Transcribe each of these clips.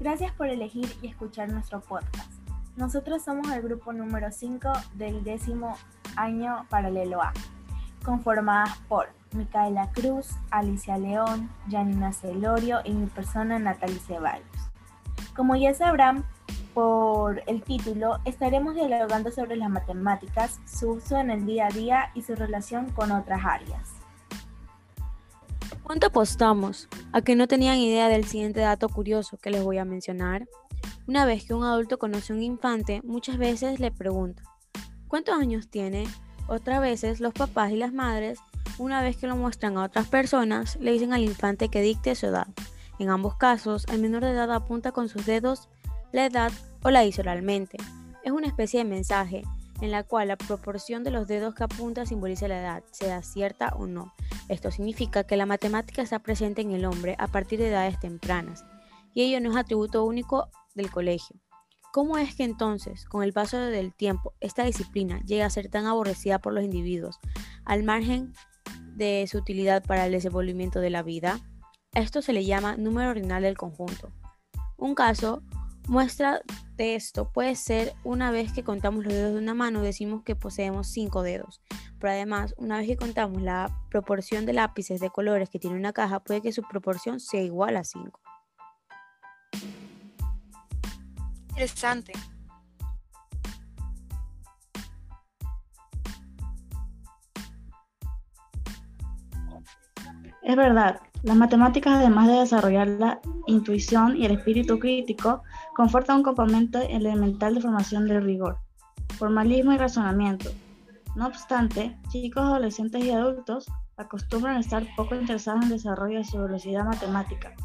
Gracias por elegir y escuchar nuestro podcast. Nosotros somos el grupo número 5 del décimo año paralelo A, conformadas por Micaela Cruz, Alicia León, Janina Celorio y mi persona Natalie Ceballos. Como ya sabrán por el título, estaremos dialogando sobre las matemáticas, su uso en el día a día y su relación con otras áreas. ¿Cuánto apostamos a que no tenían idea del siguiente dato curioso que les voy a mencionar? Una vez que un adulto conoce a un infante, muchas veces le pregunta, ¿cuántos años tiene? Otras veces los papás y las madres, una vez que lo muestran a otras personas, le dicen al infante que dicte su edad. En ambos casos, el menor de edad apunta con sus dedos la edad o la dice oralmente. Es una especie de mensaje en la cual la proporción de los dedos que apunta simboliza la edad, sea cierta o no. Esto significa que la matemática está presente en el hombre a partir de edades tempranas, y ello no es atributo único del colegio. ¿Cómo es que entonces, con el paso del tiempo, esta disciplina llega a ser tan aborrecida por los individuos, al margen de su utilidad para el desenvolvimiento de la vida? Esto se le llama número ordinal del conjunto. Un caso muestra de esto puede ser una vez que contamos los dedos de una mano decimos que poseemos cinco dedos, pero además una vez que contamos la proporción de lápices de colores que tiene una caja puede que su proporción sea igual a 5. Interesante. Es verdad, las matemáticas, además de desarrollar la intuición y el espíritu crítico, confortan un componente elemental de formación del rigor, formalismo y razonamiento. No obstante, chicos, adolescentes y adultos acostumbran a estar poco interesados en el desarrollo de su velocidad matemática,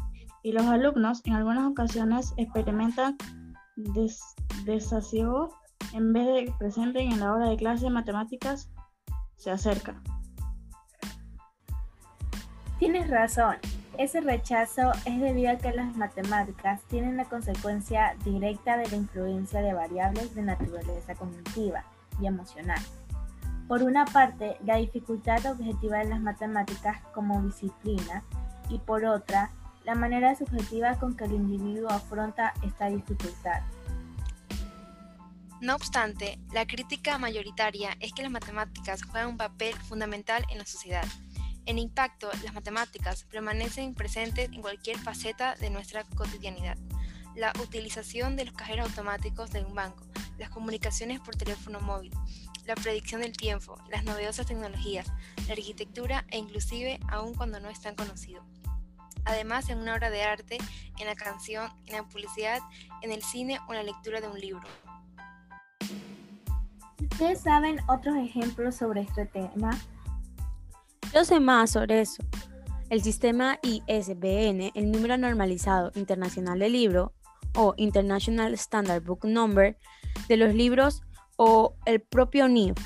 y los alumnos en algunas ocasiones experimentan desasiego en vez de presenten en la hora de clase matemáticas se acerca. Tienes razón. Ese rechazo es debido a que las matemáticas tienen la consecuencia directa de la influencia de variables de naturaleza cognitiva y emocional. Por una parte, la dificultad objetiva de las matemáticas como disciplina y por otra, la manera subjetiva con que el individuo afronta esta dificultad. No obstante, la crítica mayoritaria es que las matemáticas juegan un papel fundamental en la sociedad en impacto, las matemáticas permanecen presentes en cualquier faceta de nuestra cotidianidad. La utilización de los cajeros automáticos de un banco, las comunicaciones por teléfono móvil, la predicción del tiempo, las novedosas tecnologías, la arquitectura e inclusive aún cuando no es tan conocido. Además, en una obra de arte, en la canción, en la publicidad, en el cine o en la lectura de un libro. ¿Ustedes saben otros ejemplos sobre este tema? Yo sé más sobre eso. El sistema ISBN, el número normalizado internacional de libro o International Standard Book Number de los libros o el propio NIF,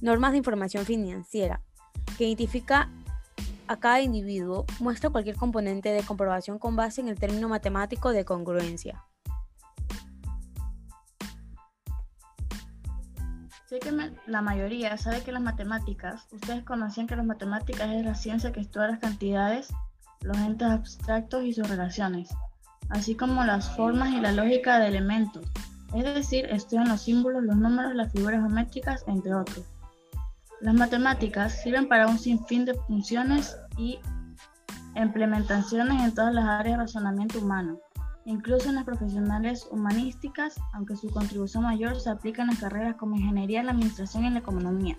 normas de información financiera, que identifica a cada individuo, muestra cualquier componente de comprobación con base en el término matemático de congruencia. Sé que la mayoría sabe que las matemáticas, ustedes conocían que las matemáticas es la ciencia que estudia las cantidades, los entes abstractos y sus relaciones, así como las formas y la lógica de elementos, es decir, estudian los símbolos, los números, las figuras geométricas, entre otros. Las matemáticas sirven para un sinfín de funciones y implementaciones en todas las áreas de razonamiento humano incluso en las profesionales humanísticas, aunque su contribución mayor se aplica en carreras como ingeniería, la administración y la economía.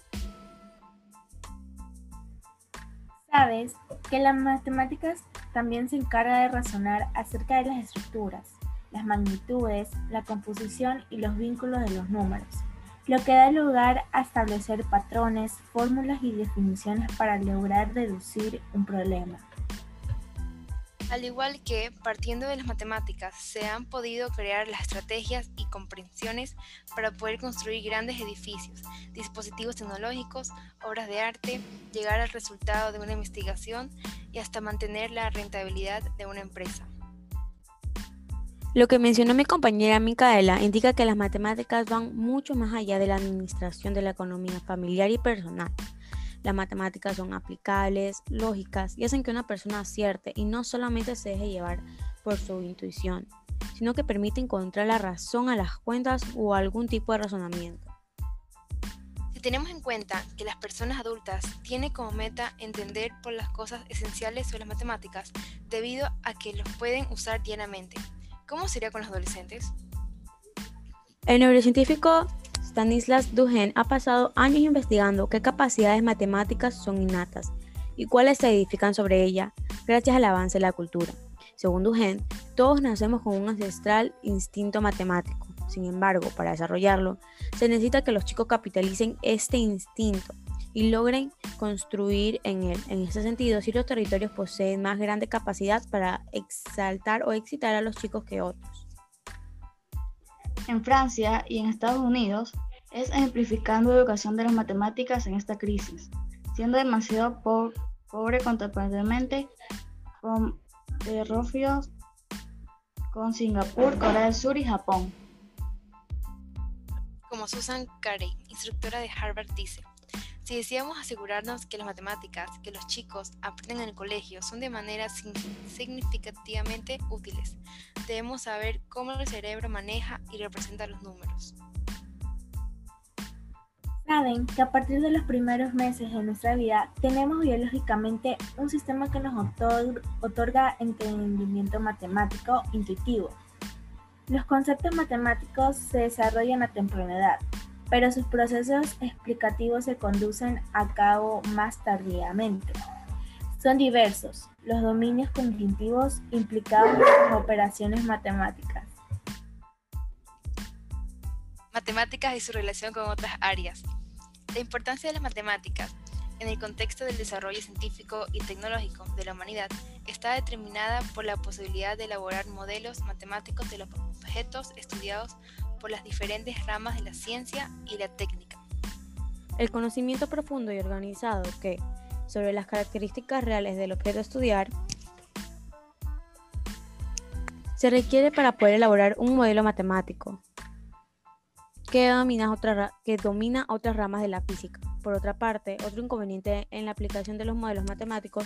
Sabes que las matemáticas también se encarga de razonar acerca de las estructuras, las magnitudes, la composición y los vínculos de los números, lo que da lugar a establecer patrones, fórmulas y definiciones para lograr deducir un problema. Al igual que, partiendo de las matemáticas, se han podido crear las estrategias y comprensiones para poder construir grandes edificios, dispositivos tecnológicos, obras de arte, llegar al resultado de una investigación y hasta mantener la rentabilidad de una empresa. Lo que mencionó mi compañera Micaela indica que las matemáticas van mucho más allá de la administración de la economía familiar y personal. Las matemáticas son aplicables, lógicas y hacen que una persona acierte y no solamente se deje llevar por su intuición, sino que permite encontrar la razón a las cuentas o algún tipo de razonamiento. Si tenemos en cuenta que las personas adultas tienen como meta entender por las cosas esenciales sobre las matemáticas debido a que los pueden usar diariamente, ¿cómo sería con los adolescentes? El neurocientífico Stanislas Duhen ha pasado años investigando qué capacidades matemáticas son innatas y cuáles se edifican sobre ella gracias al avance de la cultura. Según Duhen, todos nacemos con un ancestral instinto matemático. Sin embargo, para desarrollarlo, se necesita que los chicos capitalicen este instinto y logren construir en él. En este sentido, ciertos territorios poseen más grande capacidad para exaltar o excitar a los chicos que otros. En Francia y en Estados Unidos es ejemplificando la educación de las matemáticas en esta crisis, siendo demasiado pobre contemporáneamente con Rofios, con Singapur, Corea del Sur y Japón. Como Susan Carey, instructora de Harvard, dice, si deseamos asegurarnos que las matemáticas que los chicos aprenden en el colegio son de manera significativamente útiles, debemos saber cómo el cerebro maneja y representa los números. Saben que a partir de los primeros meses de nuestra vida tenemos biológicamente un sistema que nos otorga entendimiento matemático intuitivo. Los conceptos matemáticos se desarrollan a temprana edad, pero sus procesos explicativos se conducen a cabo más tardíamente. Son diversos los dominios cognitivos implicados en las operaciones matemáticas. Matemáticas y su relación con otras áreas. La importancia de las matemáticas en el contexto del desarrollo científico y tecnológico de la humanidad está determinada por la posibilidad de elaborar modelos matemáticos de los objetos estudiados por las diferentes ramas de la ciencia y la técnica. El conocimiento profundo y organizado que, sobre las características reales del objeto a estudiar, se requiere para poder elaborar un modelo matemático, que domina, que domina otras ramas de la física. Por otra parte, otro inconveniente en la aplicación de los modelos matemáticos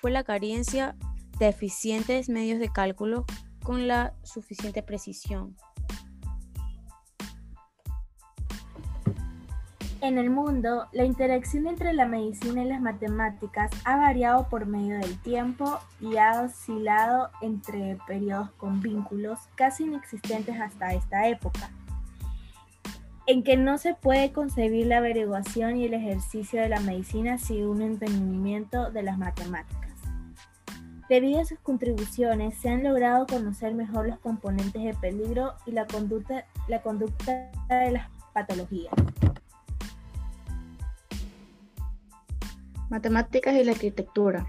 fue la carencia de eficientes medios de cálculo con la suficiente precisión. En el mundo, la interacción entre la medicina y las matemáticas ha variado por medio del tiempo y ha oscilado entre periodos con vínculos casi inexistentes hasta esta época en que no se puede concebir la averiguación y el ejercicio de la medicina sin un entendimiento de las matemáticas. Debido a sus contribuciones, se han logrado conocer mejor los componentes de peligro y la conducta, la conducta de las patologías. Matemáticas y la arquitectura.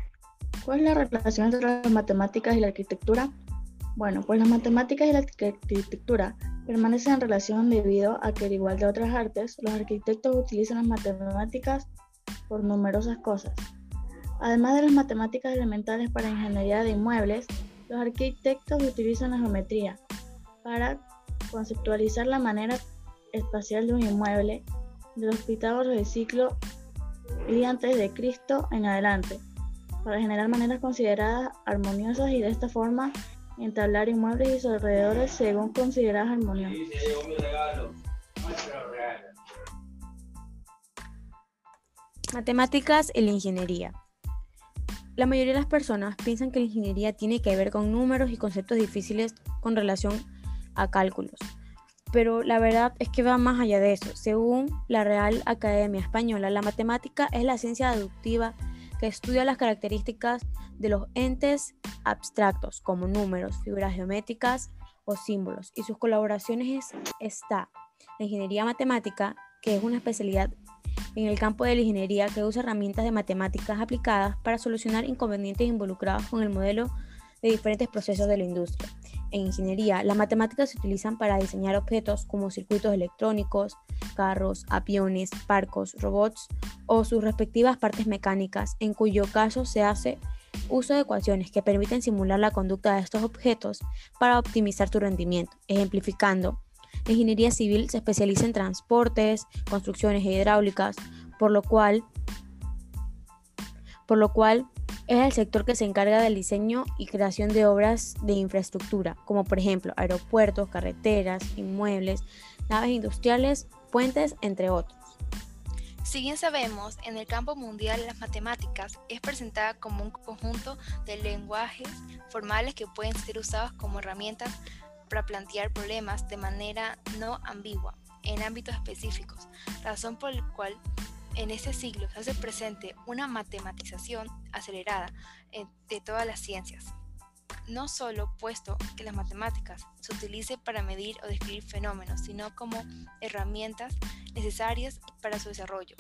¿Cuál es la relación entre las matemáticas y la arquitectura? Bueno, pues las matemáticas y la arquitectura permanecen en relación debido a que, al igual de otras artes, los arquitectos utilizan las matemáticas por numerosas cosas. Además de las matemáticas elementales para ingeniería de inmuebles, los arquitectos utilizan la geometría para conceptualizar la manera espacial de un inmueble de los Pitágoras del ciclo y antes de Cristo en adelante, para generar maneras consideradas armoniosas y de esta forma entablar inmuebles y sus alrededores según consideradas armoniosas. Matemáticas y la ingeniería. La mayoría de las personas piensan que la ingeniería tiene que ver con números y conceptos difíciles con relación a cálculos, pero la verdad es que va más allá de eso. Según la Real Academia Española, la matemática es la ciencia deductiva que estudia las características de los entes abstractos como números, figuras geométricas o símbolos y sus colaboraciones está la ingeniería matemática, que es una especialidad en el campo de la ingeniería que usa herramientas de matemáticas aplicadas para solucionar inconvenientes involucrados con el modelo de diferentes procesos de la industria. En ingeniería, las matemáticas se utilizan para diseñar objetos como circuitos electrónicos, carros, aviones, barcos, robots o sus respectivas partes mecánicas, en cuyo caso se hace uso de ecuaciones que permiten simular la conducta de estos objetos para optimizar su rendimiento, ejemplificando. La ingeniería civil se especializa en transportes, construcciones hidráulicas, por lo cual, por lo cual es el sector que se encarga del diseño y creación de obras de infraestructura, como por ejemplo aeropuertos, carreteras, inmuebles, naves industriales, puentes, entre otros. Si bien sabemos, en el campo mundial las matemáticas es presentada como un conjunto de lenguajes formales que pueden ser usados como herramientas para plantear problemas de manera no ambigua en ámbitos específicos, razón por la cual en este siglo se hace presente una matematización acelerada de todas las ciencias. No solo puesto que las matemáticas se utilicen para medir o describir fenómenos, sino como herramientas necesarias para su desarrollo.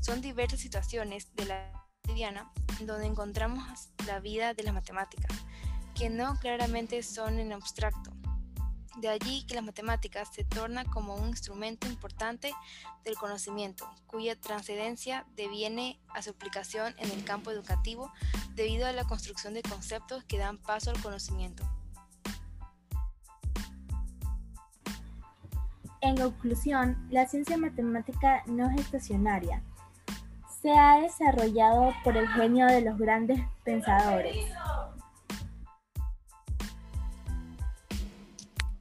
Son diversas situaciones de la cotidiana donde encontramos la vida de las matemáticas, que no claramente son en abstracto, de allí que las matemáticas se torna como un instrumento importante del conocimiento, cuya trascendencia deviene a su aplicación en el campo educativo debido a la construcción de conceptos que dan paso al conocimiento. En conclusión, la ciencia matemática no es estacionaria. Se ha desarrollado por el genio de los grandes pensadores.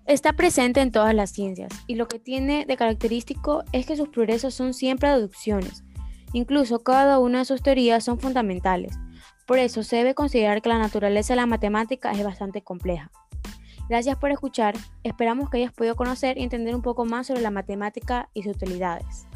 Está presente en todas las ciencias y lo que tiene de característico es que sus progresos son siempre deducciones. Incluso cada una de sus teorías son fundamentales. Por eso se debe considerar que la naturaleza de la matemática es bastante compleja. Gracias por escuchar, esperamos que hayas podido conocer y entender un poco más sobre la matemática y sus utilidades.